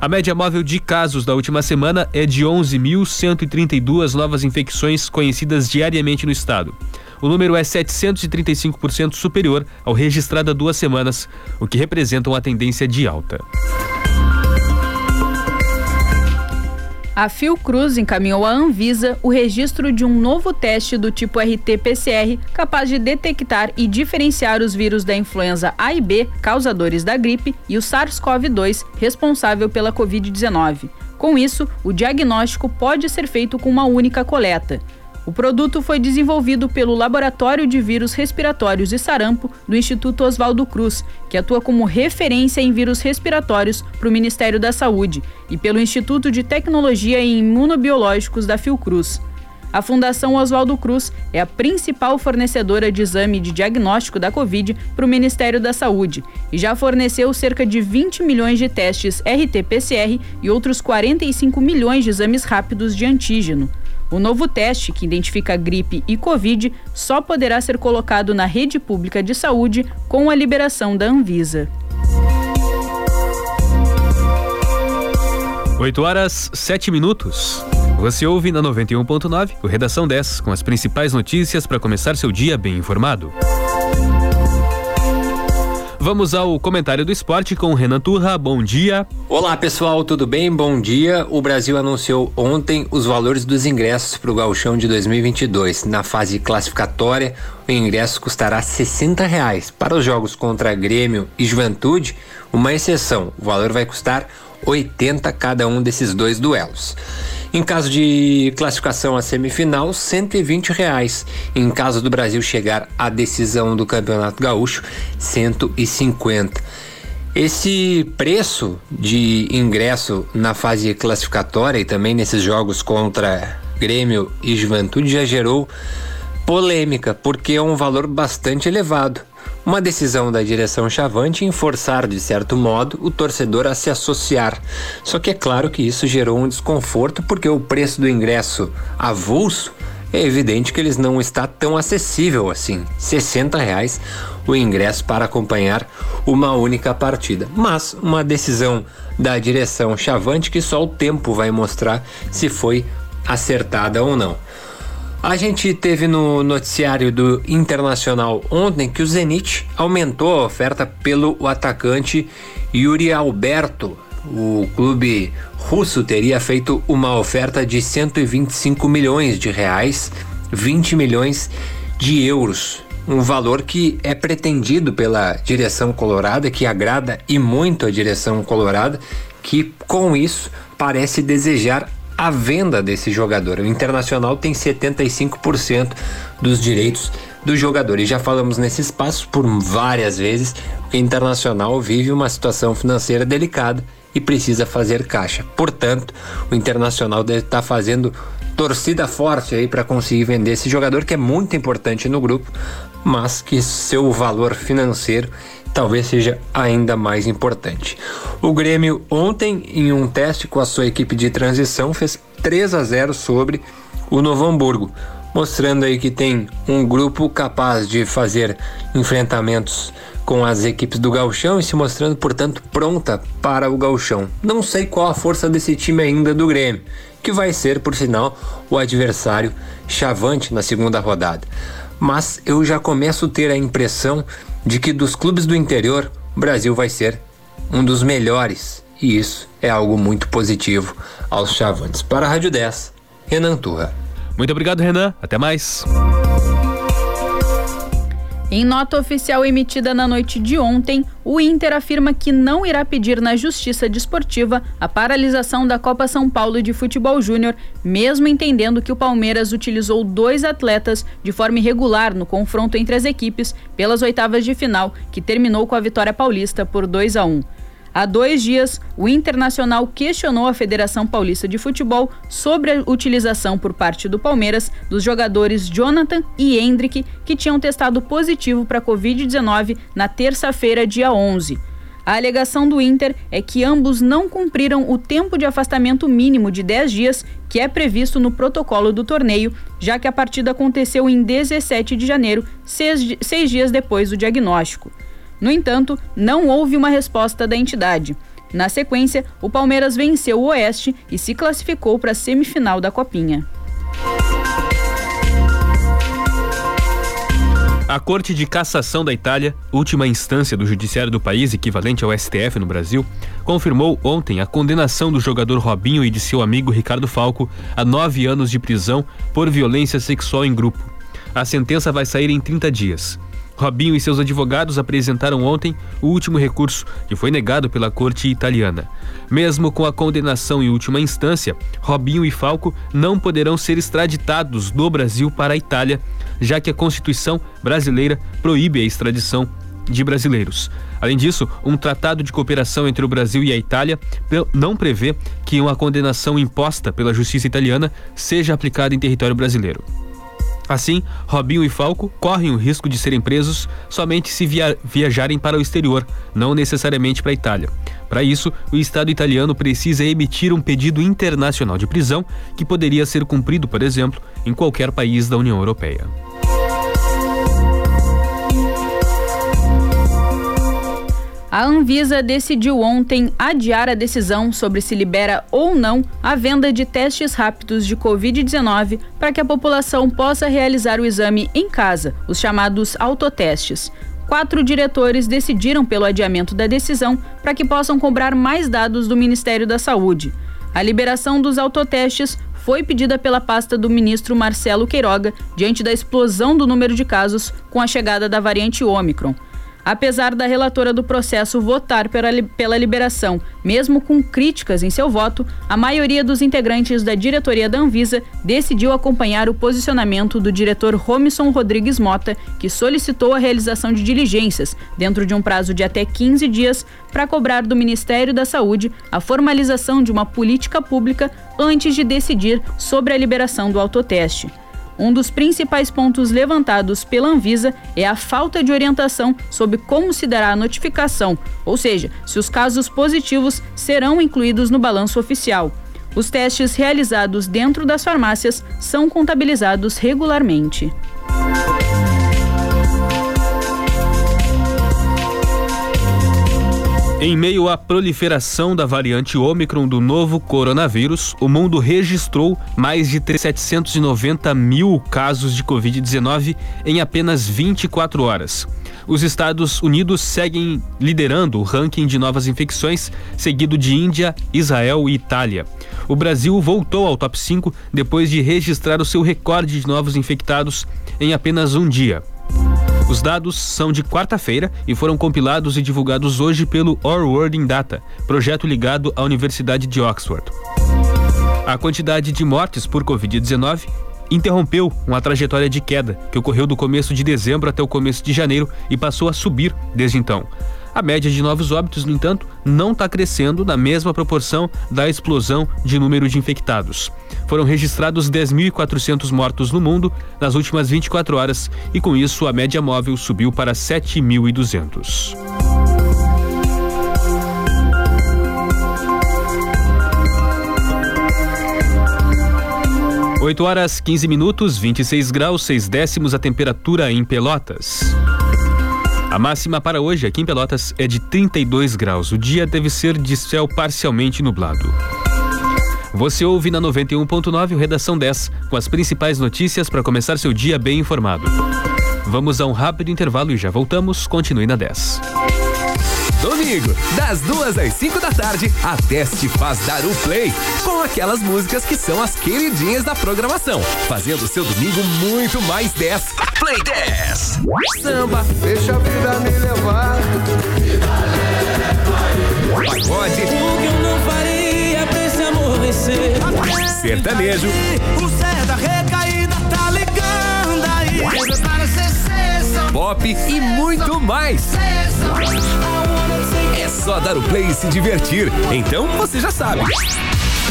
A média móvel de casos da última semana é de 11.132 novas infecções conhecidas diariamente no estado. O número é 735% superior ao registrado há duas semanas, o que representa uma tendência de alta. A Fiocruz encaminhou à Anvisa o registro de um novo teste do tipo RT-PCR capaz de detectar e diferenciar os vírus da influenza A e B, causadores da gripe, e o SARS-CoV-2, responsável pela Covid-19. Com isso, o diagnóstico pode ser feito com uma única coleta. O produto foi desenvolvido pelo Laboratório de Vírus Respiratórios e Sarampo do Instituto Oswaldo Cruz, que atua como referência em vírus respiratórios para o Ministério da Saúde, e pelo Instituto de Tecnologia em Imunobiológicos da Fiocruz. A Fundação Oswaldo Cruz é a principal fornecedora de exame de diagnóstico da Covid para o Ministério da Saúde e já forneceu cerca de 20 milhões de testes RT-PCR e outros 45 milhões de exames rápidos de antígeno. O novo teste, que identifica gripe e Covid, só poderá ser colocado na rede pública de saúde com a liberação da Anvisa. 8 horas 7 minutos. Você ouve na 91.9 o Redação 10 com as principais notícias para começar seu dia bem informado. Vamos ao comentário do esporte com Renan Turra. Bom dia. Olá pessoal, tudo bem? Bom dia. O Brasil anunciou ontem os valores dos ingressos para o Gauchão de 2022. Na fase classificatória, o ingresso custará 60 reais. Para os jogos contra Grêmio e Juventude, uma exceção. O valor vai custar 80 cada um desses dois duelos. Em caso de classificação à semifinal, 120 reais. Em caso do Brasil chegar à decisão do Campeonato Gaúcho, 150. Esse preço de ingresso na fase classificatória e também nesses jogos contra Grêmio e Juventude já gerou polêmica, porque é um valor bastante elevado. Uma decisão da direção Chavante em forçar, de certo modo, o torcedor a se associar. Só que é claro que isso gerou um desconforto porque o preço do ingresso avulso é evidente que eles não está tão acessível assim. 60 reais o ingresso para acompanhar uma única partida. Mas uma decisão da direção Chavante que só o tempo vai mostrar se foi acertada ou não. A gente teve no noticiário do Internacional ontem que o Zenit aumentou a oferta pelo atacante Yuri Alberto. O clube russo teria feito uma oferta de 125 milhões de reais, 20 milhões de euros. Um valor que é pretendido pela direção colorada, que agrada e muito a direção colorada, que com isso parece desejar a venda desse jogador. O Internacional tem 75% dos direitos do jogador. E já falamos nesse espaço por várias vezes que o Internacional vive uma situação financeira delicada e precisa fazer caixa. Portanto, o Internacional deve estar fazendo torcida forte aí para conseguir vender esse jogador que é muito importante no grupo, mas que seu valor financeiro talvez seja ainda mais importante. O Grêmio ontem em um teste com a sua equipe de transição fez 3 a 0 sobre o Novo Hamburgo, mostrando aí que tem um grupo capaz de fazer enfrentamentos com as equipes do Gauchão e se mostrando, portanto, pronta para o Gauchão. Não sei qual a força desse time ainda do Grêmio, que vai ser, por sinal, o adversário chavante na segunda rodada. Mas eu já começo a ter a impressão de que dos clubes do interior, o Brasil vai ser um dos melhores. E isso é algo muito positivo aos chavantes. Para a Rádio 10, Renan Turra. Muito obrigado, Renan. Até mais. Em nota oficial emitida na noite de ontem, o Inter afirma que não irá pedir na Justiça Desportiva a paralisação da Copa São Paulo de Futebol Júnior, mesmo entendendo que o Palmeiras utilizou dois atletas de forma irregular no confronto entre as equipes pelas oitavas de final, que terminou com a vitória paulista por 2 a 1. Há dois dias, o Internacional questionou a Federação Paulista de Futebol sobre a utilização por parte do Palmeiras dos jogadores Jonathan e Hendrick, que tinham testado positivo para a Covid-19 na terça-feira, dia 11. A alegação do Inter é que ambos não cumpriram o tempo de afastamento mínimo de 10 dias que é previsto no protocolo do torneio, já que a partida aconteceu em 17 de janeiro, seis, seis dias depois do diagnóstico. No entanto, não houve uma resposta da entidade. Na sequência, o Palmeiras venceu o Oeste e se classificou para a semifinal da Copinha. A Corte de Cassação da Itália, última instância do judiciário do país, equivalente ao STF no Brasil, confirmou ontem a condenação do jogador Robinho e de seu amigo Ricardo Falco a nove anos de prisão por violência sexual em grupo. A sentença vai sair em 30 dias. Robinho e seus advogados apresentaram ontem o último recurso, que foi negado pela corte italiana. Mesmo com a condenação em última instância, Robinho e Falco não poderão ser extraditados do Brasil para a Itália, já que a Constituição brasileira proíbe a extradição de brasileiros. Além disso, um tratado de cooperação entre o Brasil e a Itália não prevê que uma condenação imposta pela justiça italiana seja aplicada em território brasileiro. Assim, Robinho e Falco correm o risco de serem presos somente se via viajarem para o exterior, não necessariamente para a Itália. Para isso, o Estado italiano precisa emitir um pedido internacional de prisão que poderia ser cumprido, por exemplo, em qualquer país da União Europeia. A Anvisa decidiu ontem adiar a decisão sobre se libera ou não a venda de testes rápidos de Covid-19 para que a população possa realizar o exame em casa, os chamados autotestes. Quatro diretores decidiram pelo adiamento da decisão para que possam cobrar mais dados do Ministério da Saúde. A liberação dos autotestes foi pedida pela pasta do ministro Marcelo Queiroga diante da explosão do número de casos com a chegada da variante Ômicron. Apesar da relatora do processo votar pela liberação, mesmo com críticas em seu voto, a maioria dos integrantes da diretoria da Anvisa decidiu acompanhar o posicionamento do diretor Romison Rodrigues Mota, que solicitou a realização de diligências, dentro de um prazo de até 15 dias, para cobrar do Ministério da Saúde a formalização de uma política pública antes de decidir sobre a liberação do autoteste. Um dos principais pontos levantados pela Anvisa é a falta de orientação sobre como se dará a notificação, ou seja, se os casos positivos serão incluídos no balanço oficial. Os testes realizados dentro das farmácias são contabilizados regularmente. Em meio à proliferação da variante Ômicron do novo coronavírus, o mundo registrou mais de 790 mil casos de Covid-19 em apenas 24 horas. Os Estados Unidos seguem liderando o ranking de novas infecções, seguido de Índia, Israel e Itália. O Brasil voltou ao top 5 depois de registrar o seu recorde de novos infectados em apenas um dia. Os dados são de quarta-feira e foram compilados e divulgados hoje pelo Our World in Data, projeto ligado à Universidade de Oxford. A quantidade de mortes por Covid-19 interrompeu uma trajetória de queda que ocorreu do começo de dezembro até o começo de janeiro e passou a subir desde então. A média de novos óbitos, no entanto, não está crescendo na mesma proporção da explosão de número de infectados. Foram registrados 10.400 mortos no mundo nas últimas 24 horas e, com isso, a média móvel subiu para 7.200. Oito horas 15 minutos, 26 graus, 6 décimos a temperatura em Pelotas. A máxima para hoje aqui em Pelotas é de 32 graus. O dia deve ser de céu parcialmente nublado. Você ouve na 91.9 o Redação 10, com as principais notícias para começar seu dia bem informado. Vamos a um rápido intervalo e já voltamos. Continue na 10. Domingo, das duas às 5 da tarde, a Teste faz dar o play com aquelas músicas que são as queridinhas da programação, fazendo seu domingo muito mais 10. Play 10. Samba, deixa a vida me levar. Pagode. O que eu não faria pra esse amor vencer? Sertanejo. O Zé da recaída tá ligando aí. Pop e muito mais. É só dar o play e se divertir. Então você já sabe.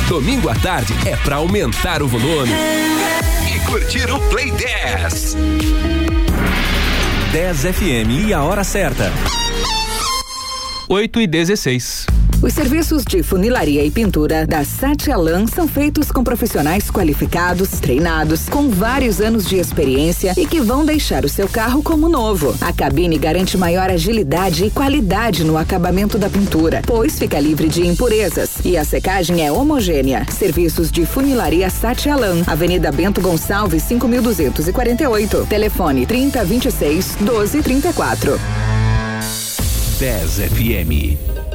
Domingo à tarde é pra aumentar o volume curtir o Play 10. 10 FM e a hora certa. 8 e 16. Os serviços de funilaria e pintura da Satialan são feitos com profissionais qualificados, treinados, com vários anos de experiência e que vão deixar o seu carro como novo. A cabine garante maior agilidade e qualidade no acabamento da pintura, pois fica livre de impurezas e a secagem é homogênea. Serviços de funilaria Satialan, Avenida Bento Gonçalves, 5248. Telefone 3026 1234. 10 FM.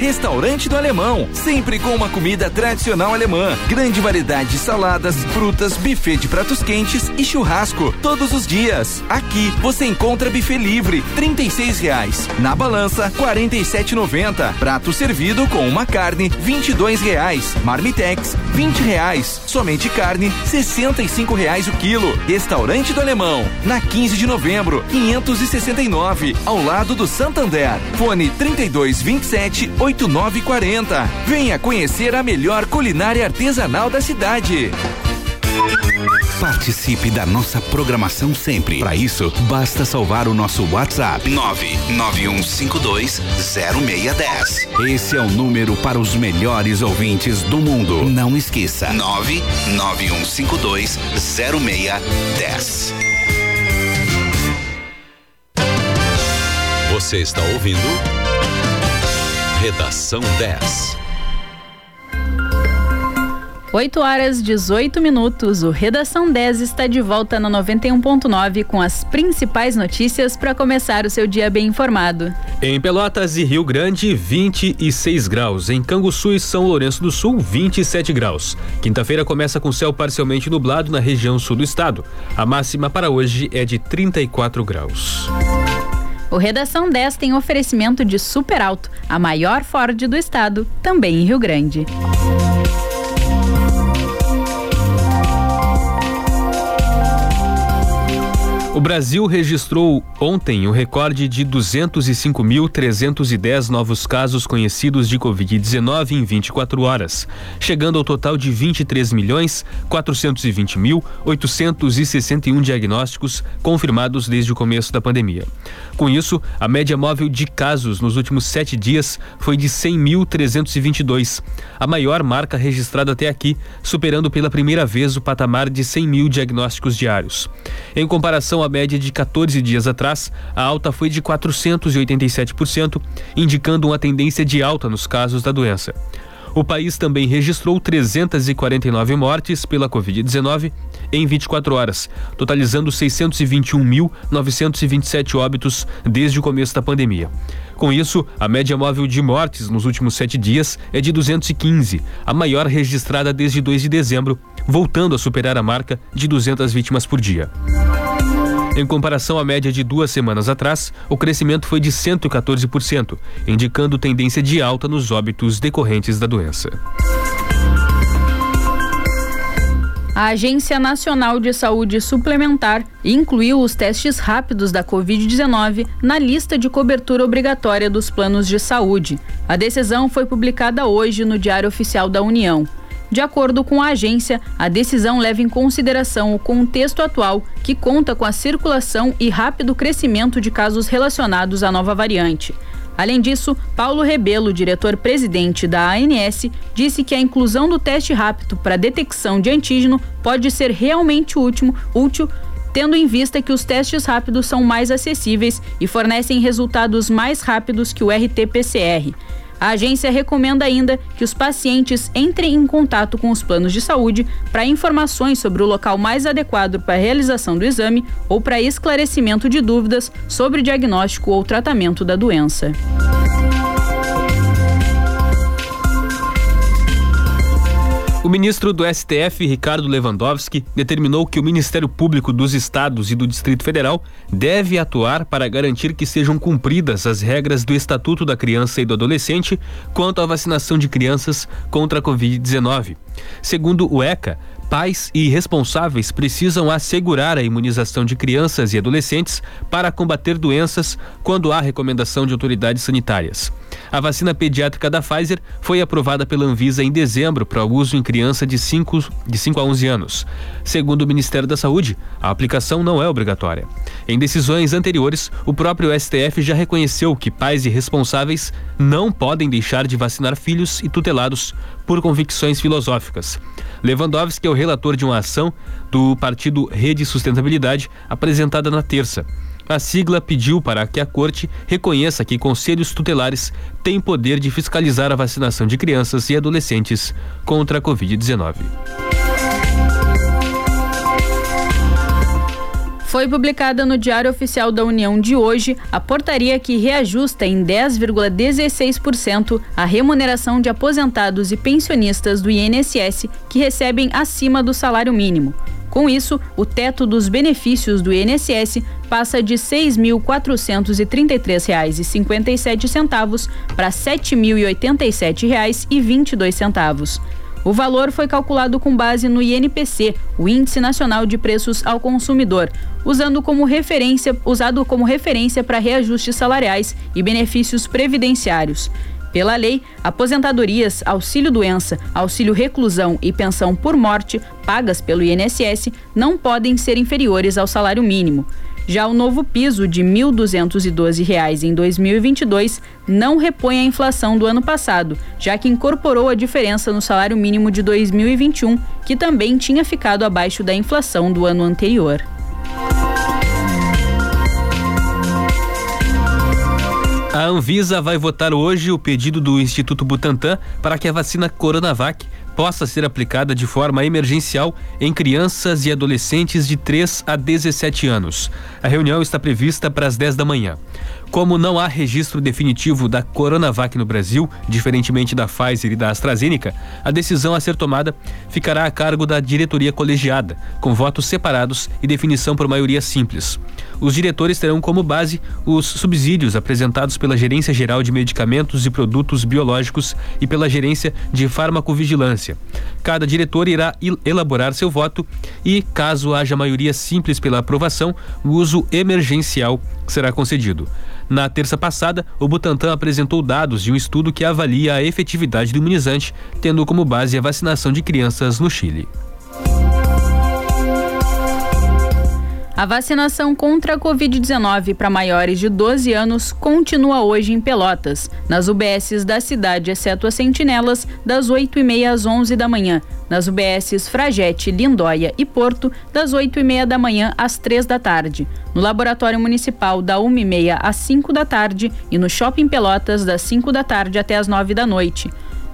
Restaurante do Alemão, sempre com uma comida tradicional alemã. Grande variedade de saladas, frutas, buffet de pratos quentes e churrasco todos os dias. Aqui você encontra buffet livre, R$ reais. Na balança, R$ 47,90. Prato servido com uma carne, R$ reais. Marmitex, R$ reais. Somente carne, R$ reais o quilo. Restaurante do Alemão, na 15 de novembro, 569, ao lado do Santander. Fone 3227 8940. Venha conhecer a melhor culinária artesanal da cidade. Participe da nossa programação sempre. Para isso, basta salvar o nosso WhatsApp 991520610. Esse é o número para os melhores ouvintes do mundo. Não esqueça. 991520610. Você está ouvindo Redação 10. 8 horas 18 minutos. O Redação 10 está de volta na 91.9 com as principais notícias para começar o seu dia bem informado. Em Pelotas e Rio Grande, 26 graus. Em Canguçu e São Lourenço do Sul, 27 graus. Quinta-feira começa com céu parcialmente nublado na região sul do estado. A máxima para hoje é de 34 graus. O Redação 10 tem oferecimento de Super Alto, a maior Ford do estado, também em Rio Grande. O Brasil registrou ontem o recorde de 205.310 novos casos conhecidos de Covid-19 em 24 horas, chegando ao total de 23 milhões 420 mil 861 diagnósticos confirmados desde o começo da pandemia. Com isso, a média móvel de casos nos últimos sete dias foi de 100.322, a maior marca registrada até aqui, superando pela primeira vez o patamar de 100 mil diagnósticos diários. Em comparação à média de 14 dias atrás, a alta foi de 487%, indicando uma tendência de alta nos casos da doença. O país também registrou 349 mortes pela Covid-19 em 24 horas, totalizando 621.927 óbitos desde o começo da pandemia. Com isso, a média móvel de mortes nos últimos sete dias é de 215, a maior registrada desde 2 de dezembro, voltando a superar a marca de 200 vítimas por dia. Em comparação à média de duas semanas atrás, o crescimento foi de 114%, indicando tendência de alta nos óbitos decorrentes da doença. A Agência Nacional de Saúde Suplementar incluiu os testes rápidos da Covid-19 na lista de cobertura obrigatória dos planos de saúde. A decisão foi publicada hoje no Diário Oficial da União. De acordo com a agência, a decisão leva em consideração o contexto atual, que conta com a circulação e rápido crescimento de casos relacionados à nova variante. Além disso, Paulo Rebelo, diretor-presidente da ANS, disse que a inclusão do teste rápido para detecção de antígeno pode ser realmente útil, útil tendo em vista que os testes rápidos são mais acessíveis e fornecem resultados mais rápidos que o RT-PCR. A agência recomenda ainda que os pacientes entrem em contato com os planos de saúde para informações sobre o local mais adequado para a realização do exame ou para esclarecimento de dúvidas sobre diagnóstico ou tratamento da doença. Ministro do STF, Ricardo Lewandowski, determinou que o Ministério Público dos Estados e do Distrito Federal deve atuar para garantir que sejam cumpridas as regras do Estatuto da Criança e do Adolescente quanto à vacinação de crianças contra a Covid-19. Segundo o ECA, pais e responsáveis precisam assegurar a imunização de crianças e adolescentes para combater doenças quando há recomendação de autoridades sanitárias. A vacina pediátrica da Pfizer foi aprovada pela Anvisa em dezembro para uso em criança de 5 de 5 a 11 anos. Segundo o Ministério da Saúde, a aplicação não é obrigatória. Em decisões anteriores, o próprio STF já reconheceu que pais e responsáveis não podem deixar de vacinar filhos e tutelados por convicções filosóficas. Lewandowski é o relator de uma ação do partido Rede Sustentabilidade apresentada na terça. A sigla pediu para que a corte reconheça que conselhos tutelares têm poder de fiscalizar a vacinação de crianças e adolescentes contra a Covid-19. Foi publicada no Diário Oficial da União de hoje a portaria que reajusta em 10,16% a remuneração de aposentados e pensionistas do INSS que recebem acima do salário mínimo. Com isso, o teto dos benefícios do INSS passa de R$ 6.433,57 para R$ 7.087,22. O valor foi calculado com base no INPC, o Índice Nacional de Preços ao Consumidor, usando como referência, usado como referência para reajustes salariais e benefícios previdenciários. Pela lei, aposentadorias, auxílio-doença, auxílio-reclusão e pensão por morte pagas pelo INSS não podem ser inferiores ao salário mínimo. Já o novo piso de R$ 1.212 em 2022 não repõe a inflação do ano passado, já que incorporou a diferença no salário mínimo de 2021, que também tinha ficado abaixo da inflação do ano anterior. A Anvisa vai votar hoje o pedido do Instituto Butantan para que a vacina Coronavac possa ser aplicada de forma emergencial em crianças e adolescentes de 3 a 17 anos. A reunião está prevista para as 10 da manhã. Como não há registro definitivo da Coronavac no Brasil, diferentemente da Pfizer e da AstraZeneca, a decisão a ser tomada ficará a cargo da diretoria colegiada, com votos separados e definição por maioria simples. Os diretores terão como base os subsídios apresentados pela Gerência Geral de Medicamentos e Produtos Biológicos e pela Gerência de Farmacovigilância. Cada diretor irá elaborar seu voto e, caso haja maioria simples pela aprovação, o uso emergencial será concedido. Na terça passada, o Butantan apresentou dados de um estudo que avalia a efetividade do imunizante, tendo como base a vacinação de crianças no Chile. A vacinação contra a Covid-19 para maiores de 12 anos continua hoje em Pelotas, nas UBSs da cidade, exceto as sentinelas, das 8h30 às 11 da manhã, nas UBSs Fragete, Lindóia e Porto, das 8h30 da manhã às 3 da tarde, no Laboratório Municipal, da 1h30 às 5 da tarde e no Shopping Pelotas, das 5 da tarde até às 9 da noite.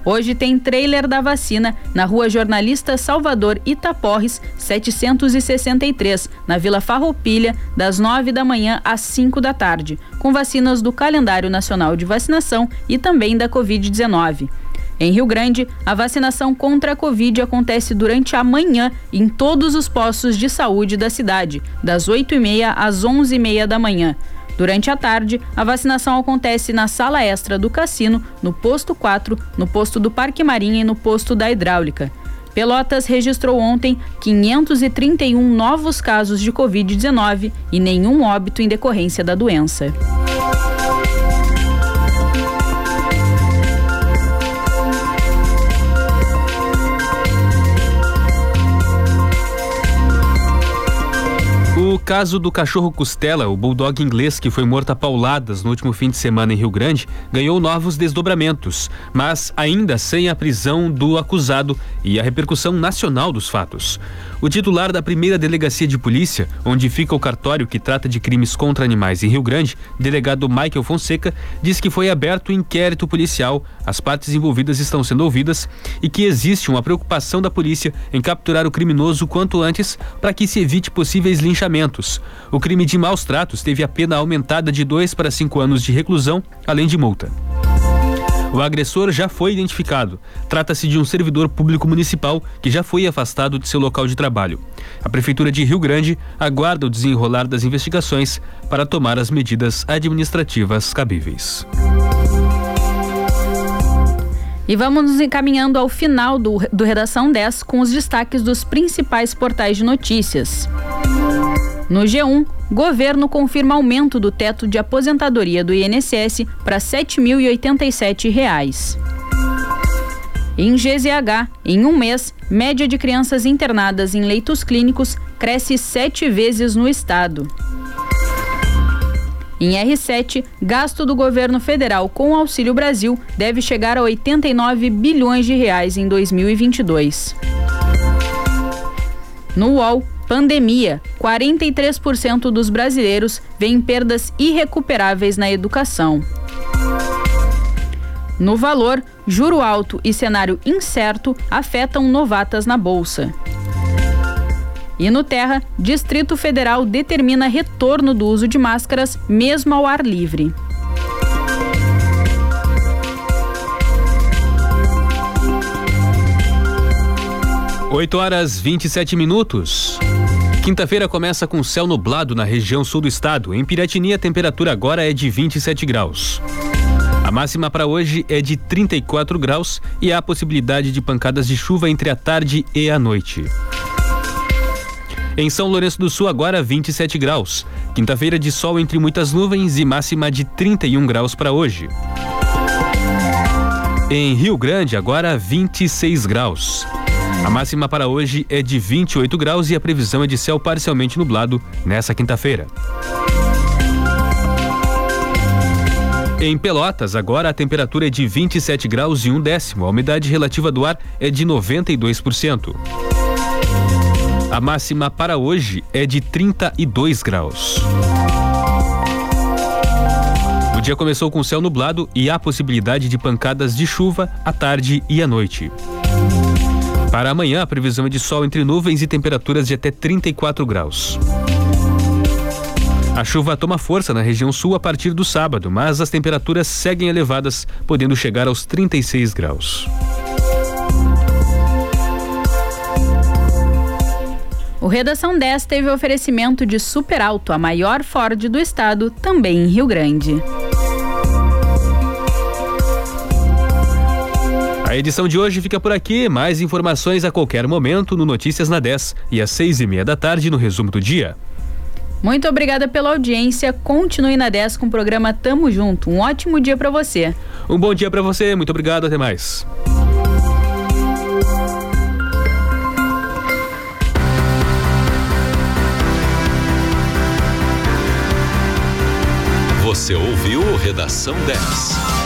Hoje tem trailer da vacina na Rua Jornalista Salvador Itaporres, 763, na Vila Farroupilha, das 9 da manhã às 5 da tarde, com vacinas do Calendário Nacional de Vacinação e também da Covid-19. Em Rio Grande, a vacinação contra a Covid acontece durante a manhã em todos os postos de saúde da cidade, das 8h30 às 11h30 da manhã. Durante a tarde, a vacinação acontece na sala extra do cassino, no posto 4, no posto do Parque Marinha e no posto da Hidráulica. Pelotas registrou ontem 531 novos casos de Covid-19 e nenhum óbito em decorrência da doença. O caso do cachorro Costela, o bulldog inglês que foi morto a pauladas no último fim de semana em Rio Grande, ganhou novos desdobramentos, mas ainda sem a prisão do acusado e a repercussão nacional dos fatos. O titular da primeira delegacia de polícia, onde fica o cartório que trata de crimes contra animais em Rio Grande, delegado Michael Fonseca, diz que foi aberto inquérito policial, as partes envolvidas estão sendo ouvidas e que existe uma preocupação da polícia em capturar o criminoso quanto antes para que se evite possíveis linchamentos. O crime de maus tratos teve a pena aumentada de dois para cinco anos de reclusão, além de multa. O agressor já foi identificado. Trata-se de um servidor público municipal que já foi afastado de seu local de trabalho. A Prefeitura de Rio Grande aguarda o desenrolar das investigações para tomar as medidas administrativas cabíveis. E vamos nos encaminhando ao final do, do Redação 10 com os destaques dos principais portais de notícias. No G1, governo confirma aumento do teto de aposentadoria do INSS para R$ 7.087. Em GZH, em um mês, média de crianças internadas em leitos clínicos cresce sete vezes no estado. Em R7, gasto do governo federal com Auxílio Brasil deve chegar a 89 bilhões de reais em 2022. No UOL, Pandemia: 43% dos brasileiros veem perdas irrecuperáveis na educação. No valor, juro alto e cenário incerto afetam novatas na bolsa. E no Terra, Distrito Federal determina retorno do uso de máscaras mesmo ao ar livre. 8 horas 27 minutos. Quinta-feira começa com céu nublado na região sul do estado. Em Piratini, a temperatura agora é de 27 graus. A máxima para hoje é de 34 graus e há possibilidade de pancadas de chuva entre a tarde e a noite. Em São Lourenço do Sul, agora 27 graus. Quinta-feira de sol entre muitas nuvens e máxima de 31 graus para hoje. Em Rio Grande, agora 26 graus. A máxima para hoje é de 28 graus e a previsão é de céu parcialmente nublado nessa quinta-feira. Em Pelotas, agora a temperatura é de 27 graus e um décimo. A umidade relativa do ar é de 92%. A máxima para hoje é de 32 graus dia começou com céu nublado e há possibilidade de pancadas de chuva à tarde e à noite. Para amanhã, a previsão é de sol entre nuvens e temperaturas de até 34 graus. A chuva toma força na região sul a partir do sábado, mas as temperaturas seguem elevadas, podendo chegar aos 36 graus. O Redação 10 teve oferecimento de Super Alto, a maior Ford do estado, também em Rio Grande. A edição de hoje fica por aqui. Mais informações a qualquer momento no Notícias na 10 e às seis e meia da tarde no resumo do dia. Muito obrigada pela audiência. Continue na 10 com o programa Tamo Junto. Um ótimo dia para você. Um bom dia para você. Muito obrigado. Até mais. Você ouviu Redação 10.